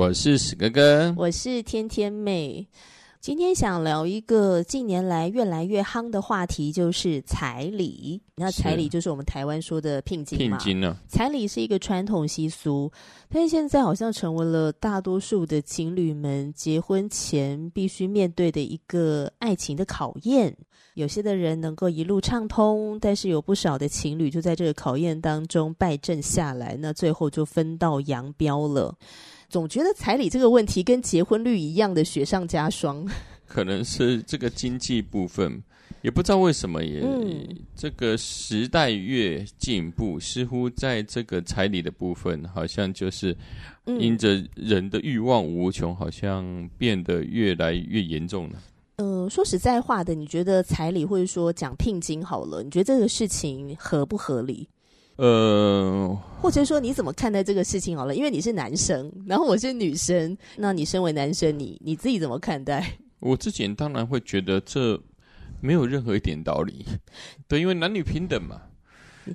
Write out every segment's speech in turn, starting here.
我是史哥哥，我是天天妹。今天想聊一个近年来越来越夯的话题，就是彩礼。那彩礼就是我们台湾说的聘金嘛。聘金呢？彩礼是一个传统习俗，但是现在好像成为了大多数的情侣们结婚前必须面对的一个爱情的考验。有些的人能够一路畅通，但是有不少的情侣就在这个考验当中败阵下来，那最后就分道扬镳了。总觉得彩礼这个问题跟结婚率一样的雪上加霜，可能是这个经济部分，也不知道为什么也，嗯、这个时代越进步，似乎在这个彩礼的部分，好像就是因着人的欲望无穷，好像变得越来越严重了。嗯、呃，说实在话的，你觉得彩礼或者说讲聘金好了，你觉得这个事情合不合理？呃，或者说你怎么看待这个事情好了？因为你是男生，然后我是女生，那你身为男生，你你自己怎么看待？我之前当然会觉得这没有任何一点道理，对，因为男女平等嘛。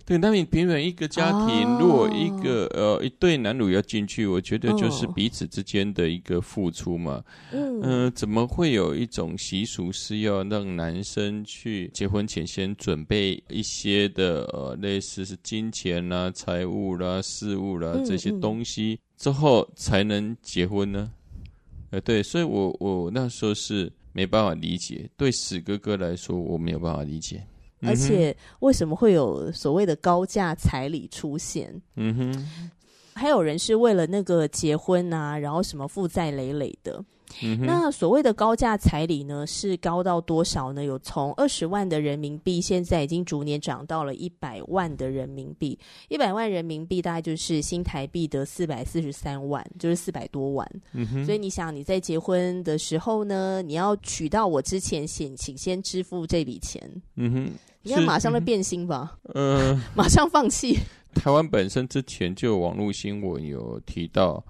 对，那你平等一个家庭，哦、如果一个呃一对男女要进去，我觉得就是彼此之间的一个付出嘛。嗯、呃，怎么会有一种习俗是要让男生去结婚前先准备一些的呃类似是金钱啦、财物啦、事物啦这些东西、嗯嗯、之后才能结婚呢？呃，对，所以我我那时候是没办法理解，对史哥哥来说我没有办法理解。而且为什么会有所谓的高价彩礼出现？嗯哼，还有人是为了那个结婚啊，然后什么负债累累的。嗯，那所谓的高价彩礼呢，是高到多少呢？有从二十万的人民币，现在已经逐年涨到了一百万的人民币。一百万人民币大概就是新台币的四百四十三万，就是四百多万。嗯哼，所以你想你在结婚的时候呢，你要娶到我之前先请先支付这笔钱。嗯哼。你要马上就变心吧？嗯、呃，马上放弃。台湾本身之前就有网络新闻有提到，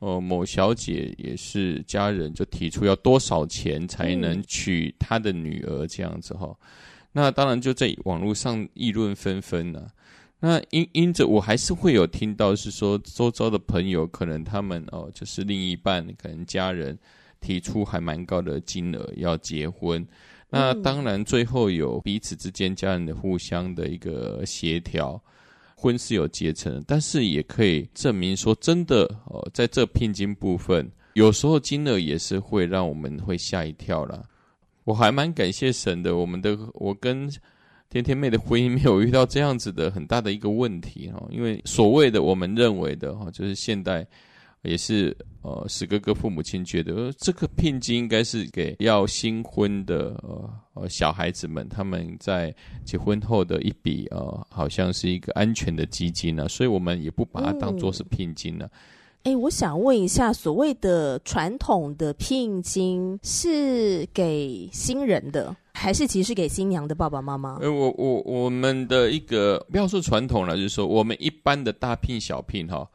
呃，某小姐也是家人就提出要多少钱才能娶她的女儿这样子哈。嗯、那当然就在网络上议论纷纷了。那因因着我还是会有听到是说，周遭的朋友可能他们哦，就是另一半可能家人提出还蛮高的金额要结婚。那当然，最后有彼此之间家人的互相的一个协调，婚是有结成，但是也可以证明说，真的哦，在这聘金部分，有时候金额也是会让我们会吓一跳啦。我还蛮感谢神的，我们的我跟天天妹的婚姻没有遇到这样子的很大的一个问题哦，因为所谓的我们认为的哈，就是现代。也是呃，史哥哥父母亲觉得呃这个聘金应该是给要新婚的呃呃小孩子们，他们在结婚后的一笔呃，好像是一个安全的基金呢、啊，所以我们也不把它当做是聘金呢、啊。哎、嗯，我想问一下，所谓的传统的聘金是给新人的，还是其实是给新娘的爸爸妈妈？呃，我我我们的一个不要说传统了，就是说我们一般的大聘小聘哈。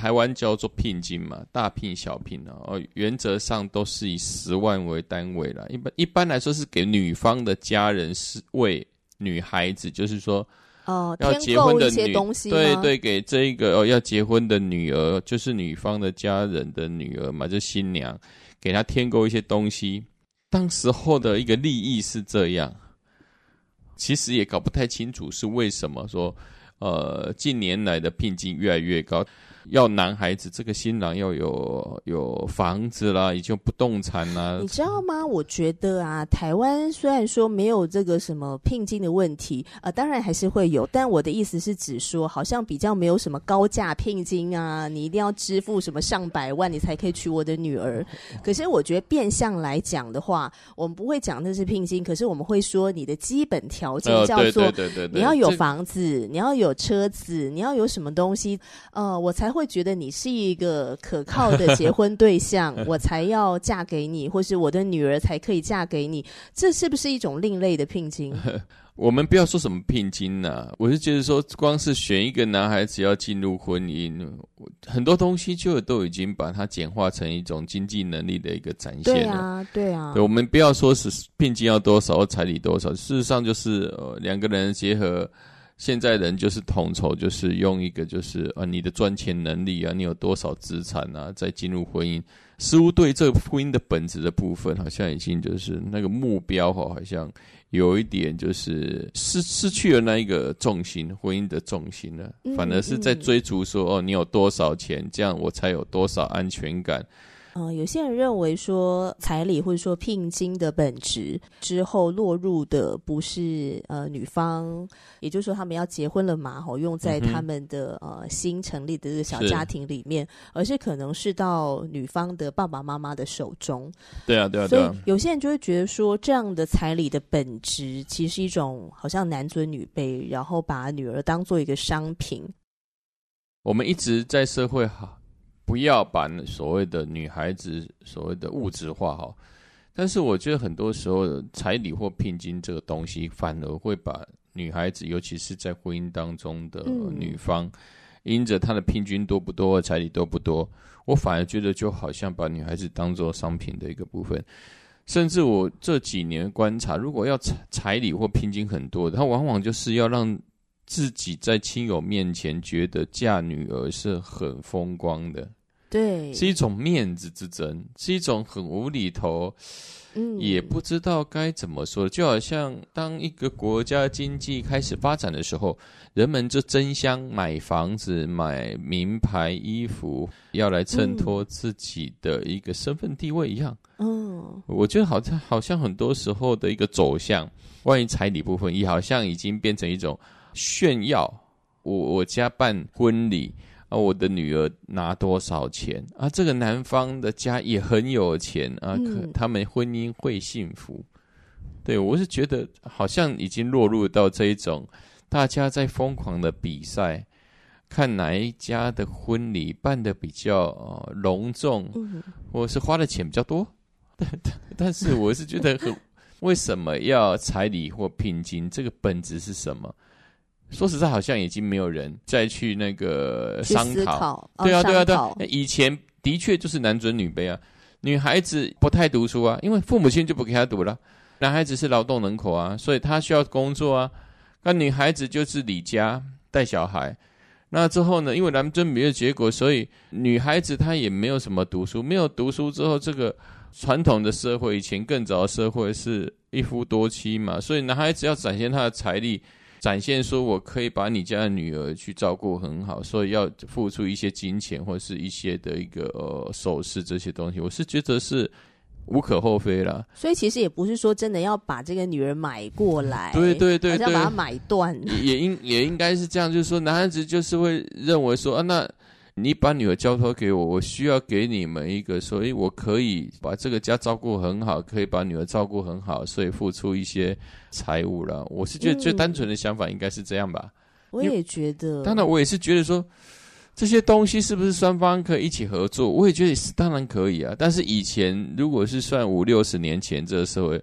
台湾叫做聘金嘛，大聘小聘哦，原则上都是以十万为单位啦。一般一般来说是给女方的家人，是为女孩子，就是说哦，要结婚的女，对对，给这一个哦要结婚的女儿，就是女方的家人的女儿嘛，就新娘，给她添购一些东西。当时候的一个利益是这样，其实也搞不太清楚是为什么说。呃，近年来的聘金越来越高。要男孩子，这个新郎要有有房子啦，已经不动产啦。你知道吗？我觉得啊，台湾虽然说没有这个什么聘金的问题，呃，当然还是会有。但我的意思是指说，好像比较没有什么高价聘金啊，你一定要支付什么上百万，你才可以娶我的女儿。可是我觉得变相来讲的话，我们不会讲那是聘金，可是我们会说你的基本条件叫做，你要有房子，你要有车子，你要有什么东西，呃，我才。会觉得你是一个可靠的结婚对象，我才要嫁给你，或是我的女儿才可以嫁给你，这是不是一种另类的聘金？我们不要说什么聘金呐、啊，我是觉得说，光是选一个男孩子要进入婚姻，很多东西就都已经把它简化成一种经济能力的一个展现了。对啊，对啊。对，我们不要说是聘金要多少彩礼多少，事实上就是呃两个人结合。现在人就是统筹，就是用一个就是啊，你的赚钱能力啊，你有多少资产啊，再进入婚姻，似乎对这婚姻的本质的部分，好像已经就是那个目标哈，好像有一点就是失失去了那一个重心，婚姻的重心了，反而是在追逐说哦，你有多少钱，这样我才有多少安全感。嗯、呃，有些人认为说彩礼或者说聘金的本质之后落入的不是呃女方，也就是说他们要结婚了嘛，吼，用在他们的、嗯、呃新成立的这个小家庭里面，是而是可能是到女方的爸爸妈妈的手中。对啊，对啊，对啊。所以有些人就会觉得说，这样的彩礼的本质其实是一种好像男尊女卑，然后把女儿当做一个商品。我们一直在社会哈。不要把所谓的女孩子所谓的物质化哈，但是我觉得很多时候彩礼或聘金这个东西，反而会把女孩子，尤其是在婚姻当中的女方，嗯、因着她的聘金多不多，彩礼多不多，我反而觉得就好像把女孩子当做商品的一个部分。甚至我这几年观察，如果要彩彩礼或聘金很多，他往往就是要让自己在亲友面前觉得嫁女儿是很风光的。对，是一种面子之争，是一种很无厘头，嗯，也不知道该怎么说。就好像当一个国家经济开始发展的时候，人们就争相买房子、买名牌衣服，要来衬托自己的一个身份地位一样。嗯，我觉得好像好像很多时候的一个走向，关于彩礼部分，也好像已经变成一种炫耀。我我家办婚礼。啊，我的女儿拿多少钱啊？这个男方的家也很有钱啊，可他们婚姻会幸福？嗯、对，我是觉得好像已经落入到这一种，大家在疯狂的比赛，看哪一家的婚礼办得比较呃隆重，嗯、或是花的钱比较多。但 但是我是觉得很，为什么要彩礼或聘金？这个本质是什么？说实在，好像已经没有人再去那个商讨。对啊，对啊，对啊。以前的确就是男尊女卑啊，女孩子不太读书啊，因为父母亲就不给她读了。男孩子是劳动人口啊，所以他需要工作啊。那女孩子就是离家带小孩。那之后呢，因为男尊女卑的结果，所以女孩子她也没有什么读书。没有读书之后，这个传统的社会，以前更早的社会是一夫多妻嘛，所以男孩子要展现他的财力。展现说，我可以把你家的女儿去照顾很好，所以要付出一些金钱或者是一些的一个呃首饰这些东西，我是觉得是无可厚非啦。所以其实也不是说真的要把这个女人买过来，对对对对，要把她买断，也应也应该是这样，就是说男孩子就是会认为说啊那。你把女儿交托给我，我需要给你们一个，所以我可以把这个家照顾很好，可以把女儿照顾很好，所以付出一些财务了。我是觉得最单纯的想法应该是这样吧。嗯、我也觉得，当然我也是觉得说这些东西是不是双方可以一起合作？我也觉得是，当然可以啊。但是以前如果是算五六十年前这个社会，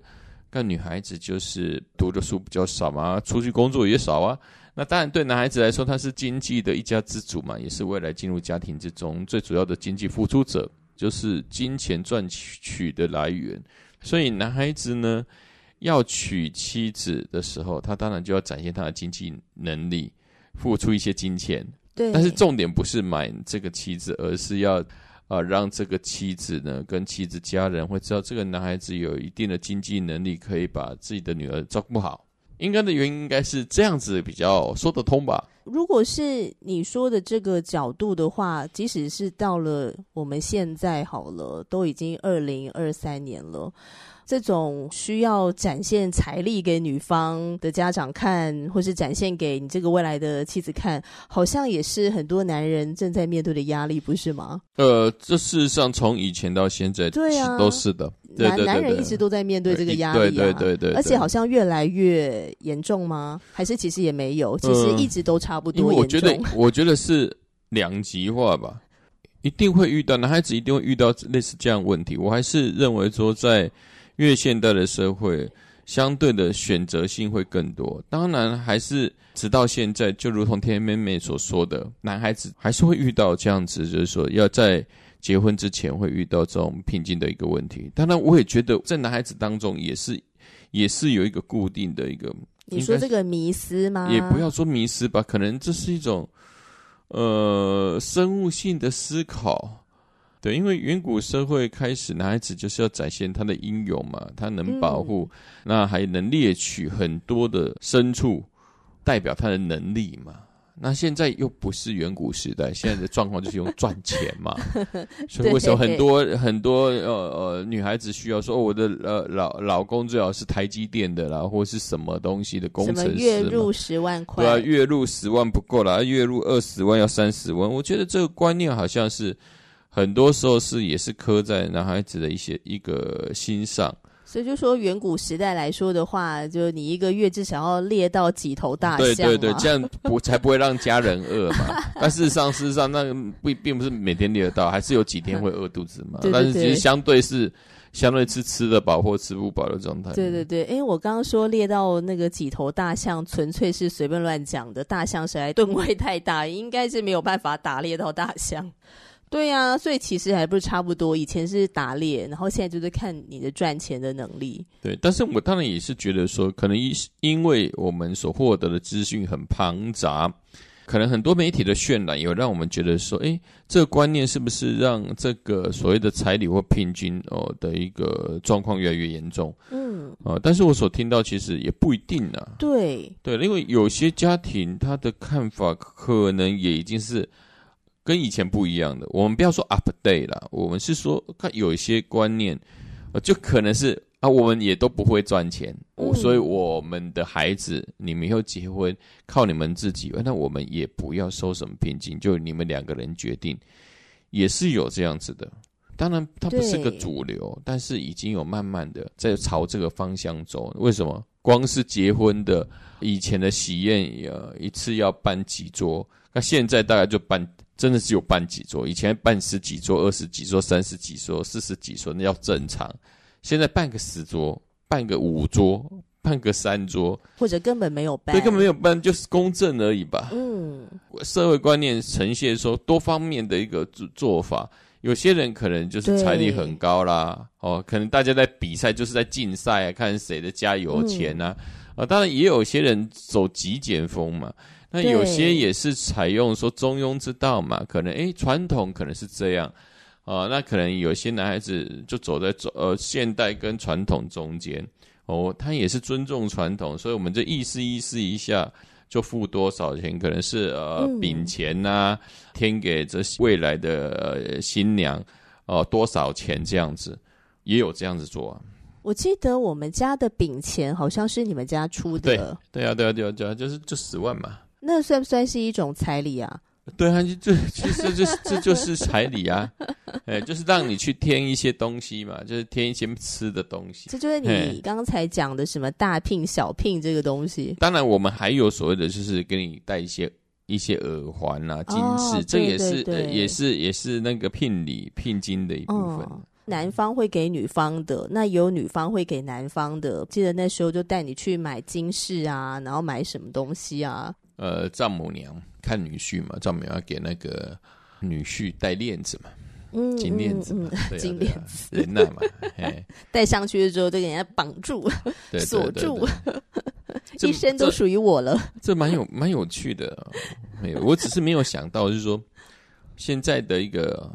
那女孩子就是读的书比较少嘛，出去工作也少啊。那当然，对男孩子来说，他是经济的一家之主嘛，也是未来进入家庭之中最主要的经济付出者，就是金钱赚取的来源。所以，男孩子呢，要娶妻子的时候，他当然就要展现他的经济能力，付出一些金钱。对。但是重点不是买这个妻子，而是要啊、呃，让这个妻子呢，跟妻子家人会知道，这个男孩子有一定的经济能力，可以把自己的女儿照顾好。应该的原因应该是这样子比较说得通吧？如果是你说的这个角度的话，即使是到了我们现在好了，都已经二零二三年了。这种需要展现财力给女方的家长看，或是展现给你这个未来的妻子看，好像也是很多男人正在面对的压力，不是吗？呃，这事实上从以前到现在，对啊，都是的。男男人一直都在面对这个压力啊，对对对对，而且好像越来越严重吗？还是其实也没有，其实一直都差不多我觉得，我觉得是两极化吧，一定会遇到男孩子一定会遇到类似这样问题。我还是认为说在。越现代的社会，相对的选择性会更多。当然，还是直到现在，就如同天妹妹所说的，男孩子还是会遇到这样子，就是说要在结婚之前会遇到这种瓶颈的一个问题。当然，我也觉得在男孩子当中也是 也是有一个固定的一个。你说这个迷失吗？也不要说迷失吧，可能这是一种呃生物性的思考。对，因为远古社会开始，男孩子就是要展现他的英勇嘛，他能保护，嗯、那还能猎取很多的牲畜，代表他的能力嘛。那现在又不是远古时代，现在的状况就是用赚钱嘛。所以为什么很多很多呃呃女孩子需要说，哦、我的呃老老公最好是台积电的啦，或是什么东西的工程师？月入十万块？对啊，月入十万不够啦，月入二十万要三十万。我觉得这个观念好像是。很多时候是也是刻在男孩子的一些一个心上，所以就说远古时代来说的话，就你一个月至少要猎到几头大象，对对对，这样不才不会让家人饿嘛。但事实上，事实上那个不并不是每天猎得到，还是有几天会饿肚子嘛。对对对，但是其实相对是相对是吃得饱或吃不饱的状态。对对对，哎，我刚刚说猎到那个几头大象，纯粹是随便乱讲的。大象实在吨位太大，应该是没有办法打猎到大象。对呀、啊，所以其实还不是差不多。以前是打猎，然后现在就是看你的赚钱的能力。对，但是我当然也是觉得说，可能因因为我们所获得的资讯很庞杂，可能很多媒体的渲染有让我们觉得说，哎，这个观念是不是让这个所谓的彩礼或聘金哦的一个状况越来越严重？嗯，啊、呃，但是我所听到其实也不一定啊。对，对，因为有些家庭他的看法可能也已经是。跟以前不一样的，我们不要说 update 啦，我们是说看有一些观念，就可能是啊，我们也都不会赚钱，嗯、所以我们的孩子，你们以后结婚靠你们自己，那我们也不要收什么聘金，就你们两个人决定，也是有这样子的。当然，它不是个主流，但是已经有慢慢的在朝这个方向走。为什么？光是结婚的以前的喜宴，呃，一次要办几桌，那现在大概就办。真的是有办几桌，以前办十几桌、二十几桌、三十几桌、四十几桌，那叫正常。现在办个十桌、办个五桌、办个三桌，或者根本没有办，对，根本没有办，就是公正而已吧。嗯，社会观念呈现说多方面的一个做做法，有些人可能就是财力很高啦，哦，可能大家在比赛就是在竞赛啊，看谁的家有钱啊。啊、嗯，当然也有些人走极简风嘛。那有些也是采用说中庸之道嘛，可能诶传统可能是这样。啊，那可能有些男孩子就走在走呃现代跟传统中间。哦，他也是尊重传统，所以我们就意思意思一下就付多少钱，可能是呃饼钱呐、啊，添给这未来的呃新娘哦、呃、多少钱这样子，也有这样子做啊。我记得我们家的饼钱好像是你们家出的，对对啊对啊对啊对啊，就是就十万嘛。那算不算是一种彩礼啊？对啊，就其实这这就是彩礼啊，哎，就是让你去添一些东西嘛，就是添一些吃的东西。这就是你刚才讲的什么大聘小聘这个东西。当然，我们还有所谓的，就是给你带一些一些耳环啊、金饰，哦、这也是呃，也是也是那个聘礼聘金的一部分。哦、男方会给女方的，那有女方会给男方的。记得那时候就带你去买金饰啊，然后买什么东西啊？呃，丈母娘看女婿嘛，丈母娘要给那个女婿戴链子嘛，嗯，金链子嘛，金链子，人呐嘛，戴上去之后就给人家绑住，锁住，一生都属于我了。这蛮有蛮有趣的，没有，我只是没有想到，就是说现在的一个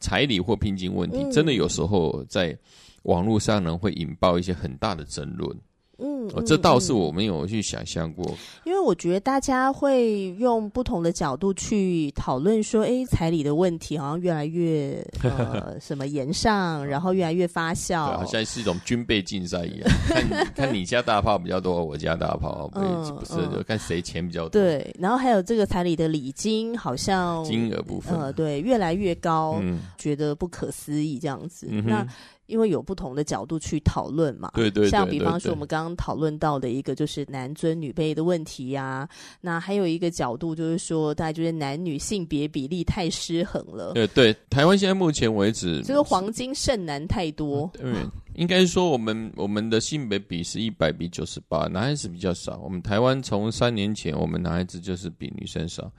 彩礼或聘金问题，真的有时候在网络上呢会引爆一些很大的争论。嗯，哦，这倒是我没有去想象过。因为我觉得大家会用不同的角度去讨论说，哎，彩礼的问题好像越来越呃 什么延上，然后越来越发酵，好像是一种军备竞赛一样，看看你家大炮比较多，我家大炮不是不是，就看谁钱比较多。对，然后还有这个彩礼的礼金，好像金额部分，呃，对，越来越高，嗯、觉得不可思议这样子。嗯、那因为有不同的角度去讨论嘛，对对，对，像比方说我们刚刚讨论到的一个就是男尊女卑的问题呀、啊，那还有一个角度就是说，大家觉得男女性别比例太失衡了。对对，台湾现在目前为止，就是黄金剩男太多。对，应该说我们我们的性别比是一百比九十八，男孩子比较少。我们台湾从三年前，我们男孩子就是比女生少。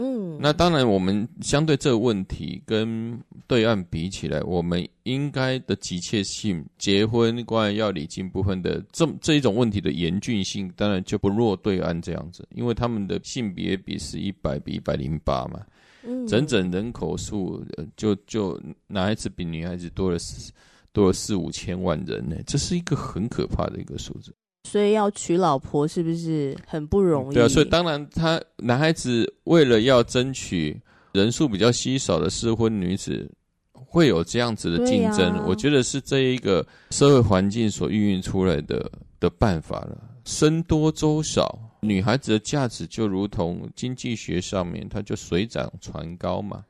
嗯，那当然，我们相对这个问题跟对岸比起来，我们应该的急切性，结婚关于要礼金部分的这这一种问题的严峻性，当然就不弱对岸这样子，因为他们的性别比是一百比一百零八嘛，嗯，整整人口数就就男孩子比女孩子多了四多了四五千万人呢，这是一个很可怕的一个数字。所以要娶老婆是不是很不容易？对啊，所以当然，他男孩子为了要争取人数比较稀少的适婚女子，会有这样子的竞争。啊、我觉得是这一个社会环境所孕育出来的的办法了。僧多粥少，女孩子的价值就如同经济学上面，它就水涨船高嘛。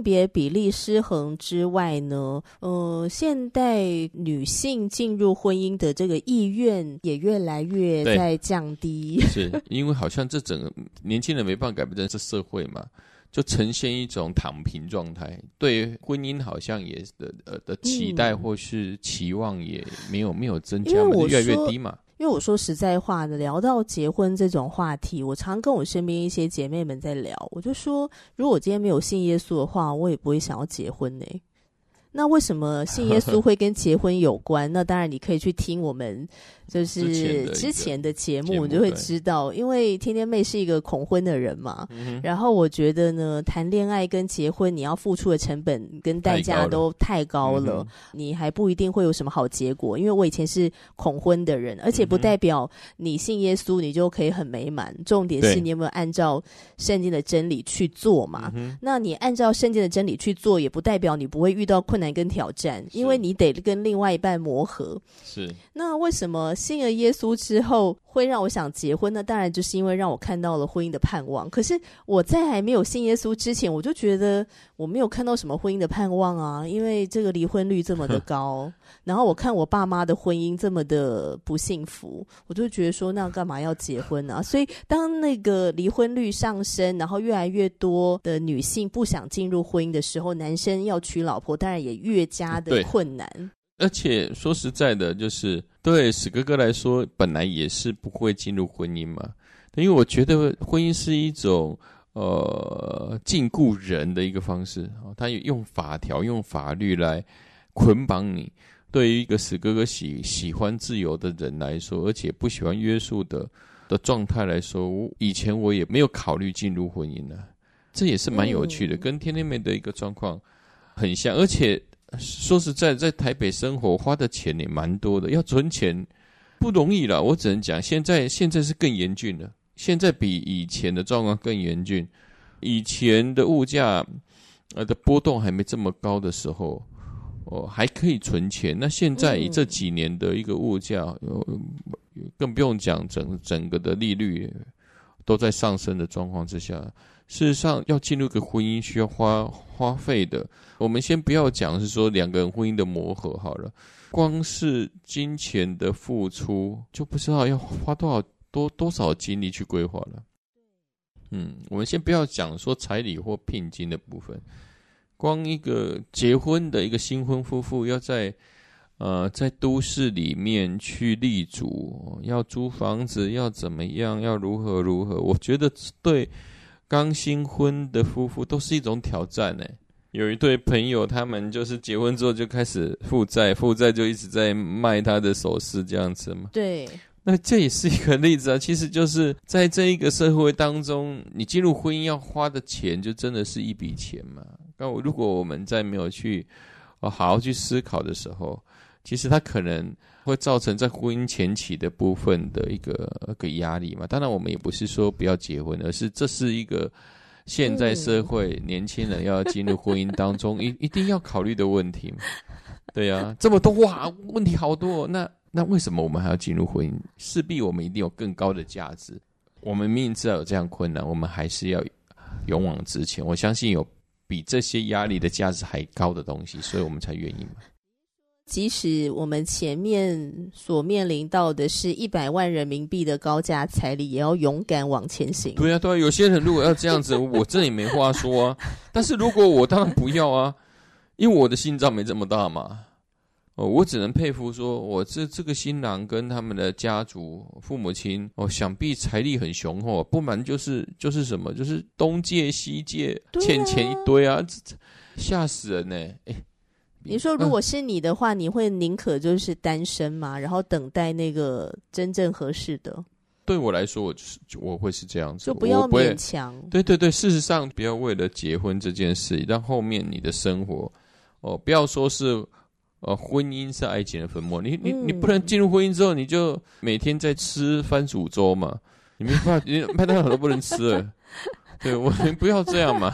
性别比例失衡之外呢，呃，现代女性进入婚姻的这个意愿也越来越在降低。是因为好像这整个年轻人没办法改变这社会嘛，就呈现一种躺平状态，对婚姻好像也的呃的期待或是期望也没有没有增加嘛，越来越低嘛。因为我说实在话的，聊到结婚这种话题，我常跟我身边一些姐妹们在聊，我就说，如果我今天没有信耶稣的话，我也不会想要结婚呢。那为什么信耶稣 会跟结婚有关？那当然你可以去听我们。就是之前的节目，你就会知道，因为天天妹是一个恐婚的人嘛。然后我觉得呢，谈恋爱跟结婚，你要付出的成本跟代价都太高了，你还不一定会有什么好结果。因为我以前是恐婚的人，而且不代表你信耶稣你就可以很美满。重点是你有没有按照圣经的真理去做嘛？那你按照圣经的真理去做，也不代表你不会遇到困难跟挑战，因为你得跟另外一半磨合。是。那为什么？信了耶稣之后，会让我想结婚呢？当然就是因为让我看到了婚姻的盼望。可是我在还没有信耶稣之前，我就觉得我没有看到什么婚姻的盼望啊，因为这个离婚率这么的高。然后我看我爸妈的婚姻这么的不幸福，我就觉得说，那干嘛要结婚呢？所以当那个离婚率上升，然后越来越多的女性不想进入婚姻的时候，男生要娶老婆，当然也越加的困难。而且说实在的，就是对史哥哥来说，本来也是不会进入婚姻嘛。因为我觉得婚姻是一种呃禁锢人的一个方式，他用法条、用法律来捆绑你。对于一个史哥哥喜喜欢自由的人来说，而且不喜欢约束的的状态来说，以前我也没有考虑进入婚姻呢。这也是蛮有趣的，跟天天妹的一个状况很像，而且。说实在，在台北生活花的钱也蛮多的，要存钱不容易了。我只能讲，现在现在是更严峻了，现在比以前的状况更严峻。以前的物价呃的波动还没这么高的时候，哦还可以存钱。那现在以这几年的一个物价，更不用讲整整个的利率都在上升的状况之下。事实上，要进入一个婚姻需要花花费的。我们先不要讲是说两个人婚姻的磨合好了，光是金钱的付出就不知道要花多少多多少精力去规划了。嗯，我们先不要讲说彩礼或聘金的部分，光一个结婚的一个新婚夫妇要在呃在都市里面去立足，要租房子，要怎么样，要如何如何，我觉得对。刚新婚的夫妇都是一种挑战呢。有一对朋友，他们就是结婚之后就开始负债，负债就一直在卖他的首饰这样子嘛。对，那这也是一个例子啊。其实就是在这一个社会当中，你进入婚姻要花的钱，就真的是一笔钱嘛。那如果我们在没有去好好去思考的时候，其实他可能会造成在婚姻前期的部分的一个个压力嘛。当然，我们也不是说不要结婚，而是这是一个现在社会年轻人要进入婚姻当中 一一定要考虑的问题嘛。对呀、啊，这么多哇，问题好多。那那为什么我们还要进入婚姻？势必我们一定有更高的价值。我们明明知道有这样困难，我们还是要勇往直前。我相信有比这些压力的价值还高的东西，所以我们才愿意嘛。即使我们前面所面临到的是一百万人民币的高价彩礼，也要勇敢往前行。对啊，对啊，有些人如果要这样子，我这里没话说啊。但是如果我当然不要啊，因为我的心脏没这么大嘛。哦，我只能佩服说，我这这个新郎跟他们的家族父母亲哦，想必财力很雄厚，不然就是就是什么，就是东借西借，欠钱一堆啊，这吓死人呢！哎。你说，如果是你的话，嗯、你会宁可就是单身嘛？然后等待那个真正合适的？对我来说，我就是我会是这样子，就不要勉强。对对对，事实上，不要为了结婚这件事，让后面你的生活哦，不要说是呃，婚姻是爱情的坟墓。你你你不能进入婚姻之后，你就每天在吃番薯粥嘛？你没办法，你麦当劳都不能吃了。对，我们不要这样嘛。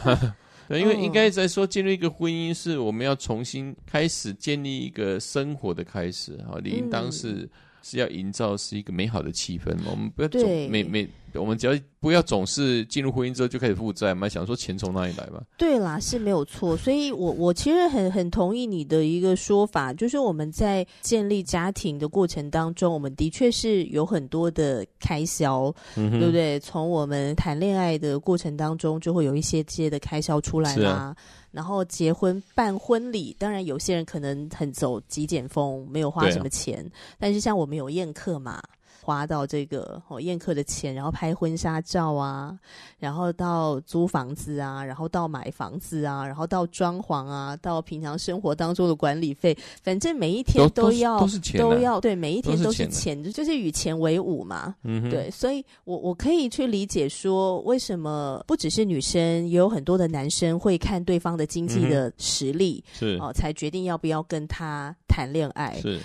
对，因为应该在说，进入一个婚姻是我们要重新开始建立一个生活的开始啊，理应当是是要营造是一个美好的气氛嘛，我们不要总每每。我们只要不要总是进入婚姻之后就开始负债嘛，想说钱从哪里来嘛？对啦，是没有错。所以我我其实很很同意你的一个说法，就是我们在建立家庭的过程当中，我们的确是有很多的开销，嗯、对不对？从我们谈恋爱的过程当中，就会有一些些的开销出来啦。啊、然后结婚办婚礼，当然有些人可能很走极简风，没有花什么钱。啊、但是像我们有宴客嘛。花到这个哦宴客的钱，然后拍婚纱照啊，然后到租房子啊，然后到买房子啊，然后到装潢啊，到平常生活当中的管理费，反正每一天都要都是钱，都要对，每一天都是钱，就是与钱为伍嘛。嗯哼，对，所以我我可以去理解说，为什么不只是女生，也有很多的男生会看对方的经济的实力，是哦，才决定要不要跟他谈恋爱。是。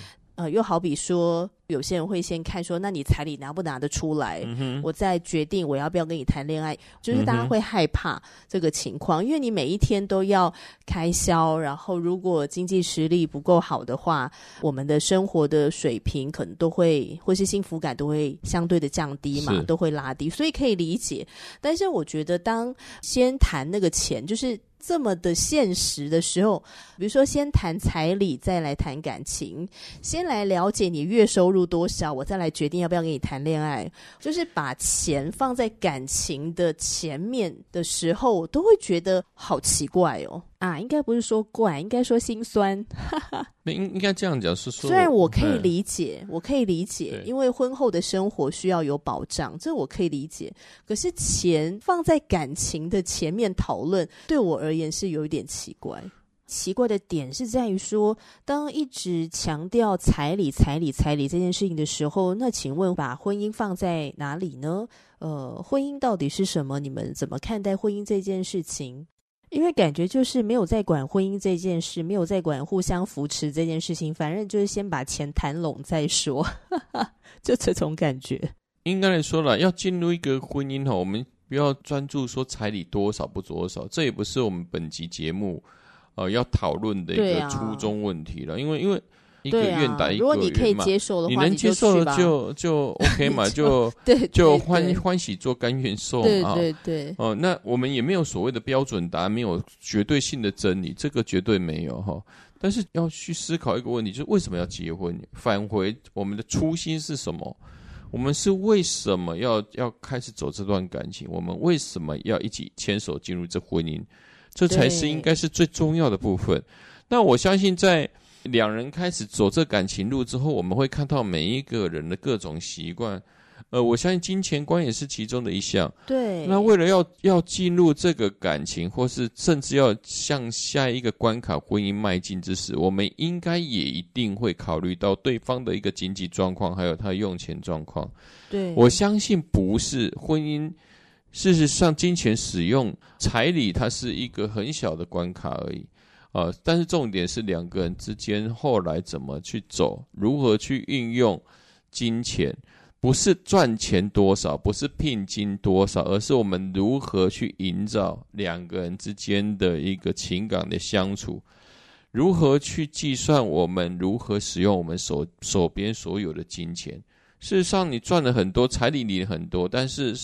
呃，又好比说，有些人会先看说，那你彩礼拿不拿得出来？嗯、我再决定我要不要跟你谈恋爱。就是大家会害怕这个情况，嗯、因为你每一天都要开销，然后如果经济实力不够好的话，我们的生活的水平可能都会，或是幸福感都会相对的降低嘛，都会拉低，所以可以理解。但是我觉得，当先谈那个钱，就是。这么的现实的时候，比如说先谈彩礼，再来谈感情，先来了解你月收入多少，我再来决定要不要跟你谈恋爱。就是把钱放在感情的前面的时候，我都会觉得好奇怪哦。啊，应该不是说怪，应该说心酸。哈哈，那应应该这样讲是说，虽然我可以理解，嗯、我可以理解，因为婚后的生活需要有保障，这我可以理解。可是钱放在感情的前面讨论，对我而言是有一点奇怪。奇怪的点是在于说，当一直强调彩礼、彩礼、彩礼这件事情的时候，那请问把婚姻放在哪里呢？呃，婚姻到底是什么？你们怎么看待婚姻这件事情？因为感觉就是没有在管婚姻这件事，没有在管互相扶持这件事情，反正就是先把钱谈拢再说，就这种感觉。应该来说了，要进入一个婚姻哈，我们不要专注说彩礼多少不多少，这也不是我们本集节目呃要讨论的一个初衷问题了，啊、因为因为。一个愿打一个如果你可以接受的话，你能接受了就就 OK 嘛，就对，就欢欢喜做甘愿受嘛，对对对。哦，那我们也没有所谓的标准答案，没有绝对性的真理，这个绝对没有哈。但是要去思考一个问题，就是为什么要结婚？返回我们的初心是什么？我们是为什么要要开始走这段感情？我们为什么要一起牵手进入这婚姻？这才是应该是最重要的部分。那我相信在。两人开始走这感情路之后，我们会看到每一个人的各种习惯，呃，我相信金钱观也是其中的一项。对。那为了要要进入这个感情，或是甚至要向下一个关卡婚姻迈进之时，我们应该也一定会考虑到对方的一个经济状况，还有他的用钱状况。对。我相信不是婚姻，事实上，金钱使用彩礼，它是一个很小的关卡而已。啊、但是重点是两个人之间后来怎么去走，如何去运用金钱。不是赚钱多少，不是聘金多少，而是我们如何去营造两个人之间的一个情感的相处，如何去计算我们如何使用我们手手边所有的金钱。事实上，你赚了很多彩礼，领很多，但是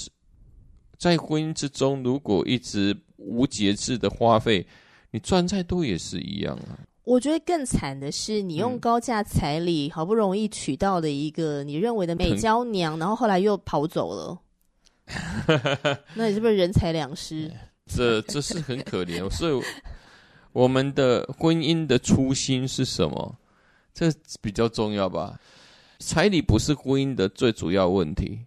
在婚姻之中，如果一直无节制的花费，你赚再多也是一样啊。我觉得更惨的是，你用高价彩礼好不容易娶到的一个你认为的美娇娘，然后后来又跑走了，那你是不是人财两失？这这是很可怜。所以我们的婚姻的初心是什么？这比较重要吧？彩礼不是婚姻的最主要问题，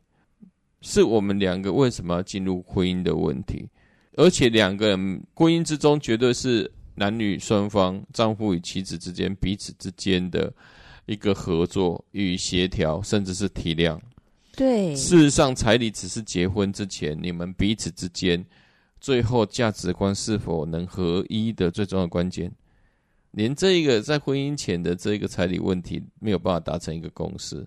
是我们两个为什么要进入婚姻的问题，而且两个人婚姻之中绝对是。男女双方，丈夫与妻子之间，彼此之间的一个合作与协调，甚至是体谅。对，事实上，彩礼只是结婚之前你们彼此之间最后价值观是否能合一的最重要的关键。连这一个在婚姻前的这个彩礼问题没有办法达成一个共识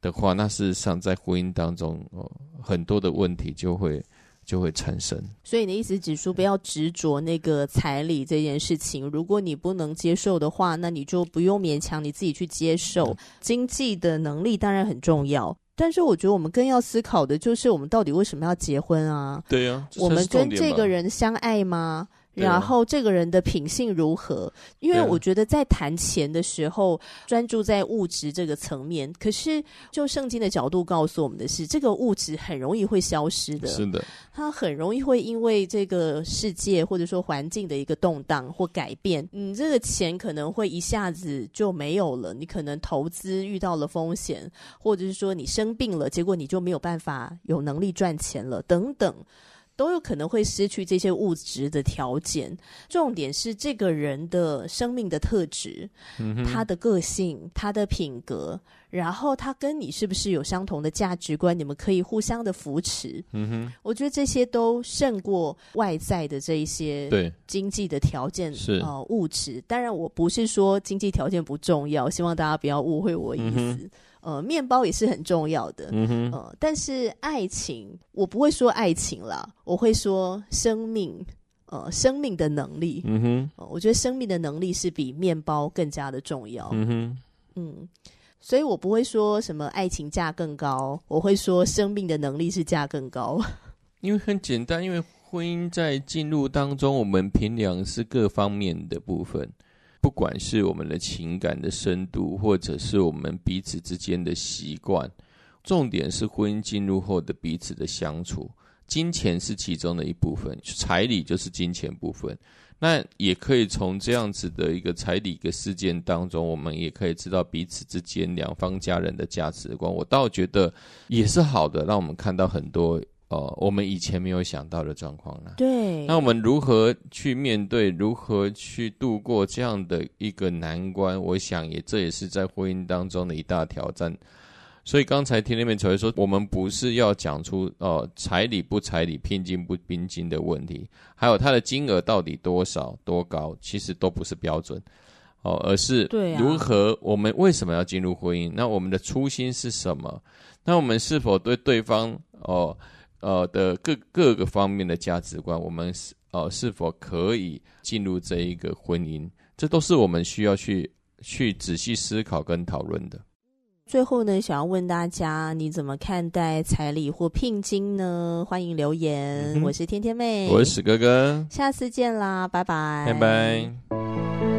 的话，那事实上在婚姻当中，哦，很多的问题就会。就会产生，所以你的意思，指出不要执着那个彩礼这件事情。如果你不能接受的话，那你就不用勉强你自己去接受。经济的能力当然很重要，但是我觉得我们更要思考的就是，我们到底为什么要结婚啊？对呀，我们跟这个人相爱吗？然后这个人的品性如何？因为我觉得在谈钱的时候，专注在物质这个层面。可是就圣经的角度告诉我们的是，这个物质很容易会消失的。是的，它很容易会因为这个世界或者说环境的一个动荡或改变，你这个钱可能会一下子就没有了。你可能投资遇到了风险，或者是说你生病了，结果你就没有办法有能力赚钱了，等等。都有可能会失去这些物质的条件。重点是这个人的生命的特质，嗯、他的个性，他的品格，然后他跟你是不是有相同的价值观？你们可以互相的扶持。嗯哼，我觉得这些都胜过外在的这一些对经济的条件是呃物质。当然，我不是说经济条件不重要，希望大家不要误会我意思。嗯呃，面包也是很重要的，嗯哼，呃，但是爱情，我不会说爱情啦，我会说生命，呃，生命的能力，嗯哼，呃，我觉得生命的能力是比面包更加的重要，嗯哼，嗯，所以我不会说什么爱情价更高，我会说生命的能力是价更高，因为很简单，因为婚姻在进入当中，我们评量是各方面的部分。不管是我们的情感的深度，或者是我们彼此之间的习惯，重点是婚姻进入后的彼此的相处。金钱是其中的一部分，彩礼就是金钱部分。那也可以从这样子的一个彩礼的事件当中，我们也可以知道彼此之间两方家人的价值观。我倒觉得也是好的，让我们看到很多。哦，我们以前没有想到的状况呢？对，那我们如何去面对？如何去度过这样的一个难关？我想也这也是在婚姻当中的一大挑战。所以刚才听那边才会说，我们不是要讲出哦彩礼不彩礼、聘金不聘金的问题，还有它的金额到底多少多高，其实都不是标准哦，而是如何我们为什么要进入婚姻？那我们的初心是什么？那我们是否对对方哦？呃的各各个方面的价值观，我们是呃是否可以进入这一个婚姻？这都是我们需要去去仔细思考跟讨论的。最后呢，想要问大家，你怎么看待彩礼或聘金呢？欢迎留言。嗯、我是天天妹，我是史哥哥，下次见啦，拜拜，拜拜。